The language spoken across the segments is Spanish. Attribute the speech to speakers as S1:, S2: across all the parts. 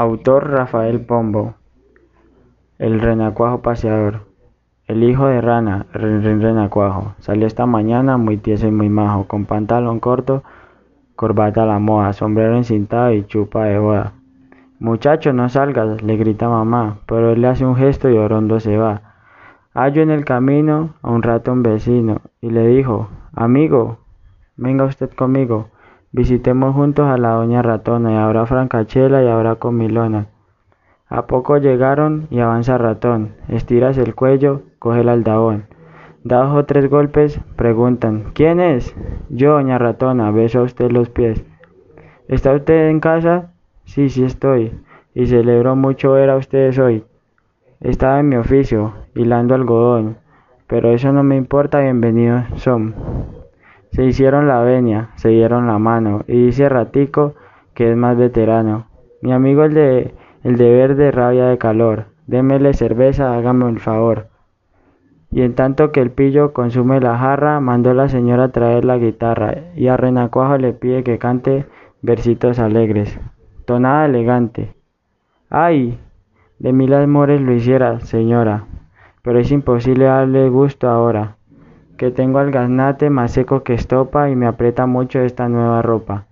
S1: Autor Rafael Pombo. El renacuajo paseador. El hijo de rana, Ren Renacuajo, salió esta mañana muy tieso y muy majo, con pantalón corto, corbata a la moda, sombrero encintado y chupa de boda. Muchacho, no salgas, le grita mamá, pero él le hace un gesto y orondo se va. Hallo en el camino a un ratón vecino y le dijo, amigo, venga usted conmigo. Visitemos juntos a la doña ratona, y habrá francachela y habrá comilona. A poco llegaron y avanza ratón, estiras el cuello, coge el aldabón. Da dos o tres golpes, preguntan, ¿quién es? Yo, doña ratona, beso a usted los pies. ¿Está usted en casa? Sí, sí estoy, y celebro mucho ver a ustedes hoy. Estaba en mi oficio, hilando algodón, pero eso no me importa, bienvenidos son. Se hicieron la venia, se dieron la mano, y dice Ratico, que es más veterano. Mi amigo el de el de verde rabia de calor, démele cerveza, hágame el favor. Y en tanto que el pillo consume la jarra, mandó la señora a traer la guitarra, y a Renacuajo le pide que cante versitos alegres, tonada elegante. ¡Ay! De mil amores lo hiciera, señora, pero es imposible darle gusto ahora que tengo al gaznate más seco que estopa y me aprieta mucho esta nueva ropa.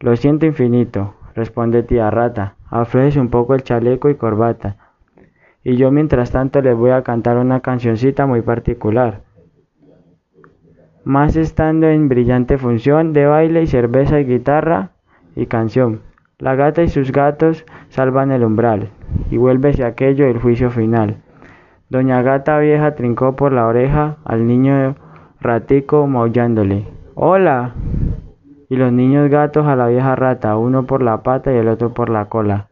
S1: Lo siento infinito, responde tía rata, aflójese un poco el chaleco y corbata. Y yo mientras tanto les voy a cantar una cancioncita muy particular. Más estando en brillante función de baile y cerveza y guitarra y canción. La gata y sus gatos salvan el umbral, y vuélvese aquello el juicio final. Doña Gata Vieja trincó por la oreja al niño ratico maullándole. ¡Hola! Y los niños gatos a la vieja rata, uno por la pata y el otro por la cola.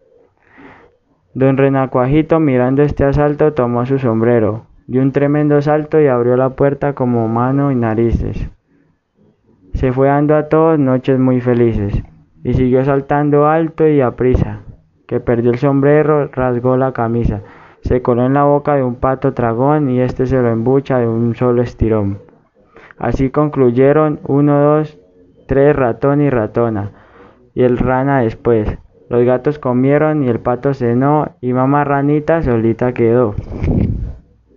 S1: Don Renacuajito, mirando este asalto, tomó su sombrero, dio un tremendo salto y abrió la puerta como mano y narices. Se fue dando a todos noches muy felices, y siguió saltando alto y a prisa, que perdió el sombrero, rasgó la camisa se coló en la boca de un pato tragón y este se lo embucha de un solo estirón. Así concluyeron uno, dos, tres ratón y ratona, y el rana después. Los gatos comieron y el pato cenó y mamá ranita solita quedó.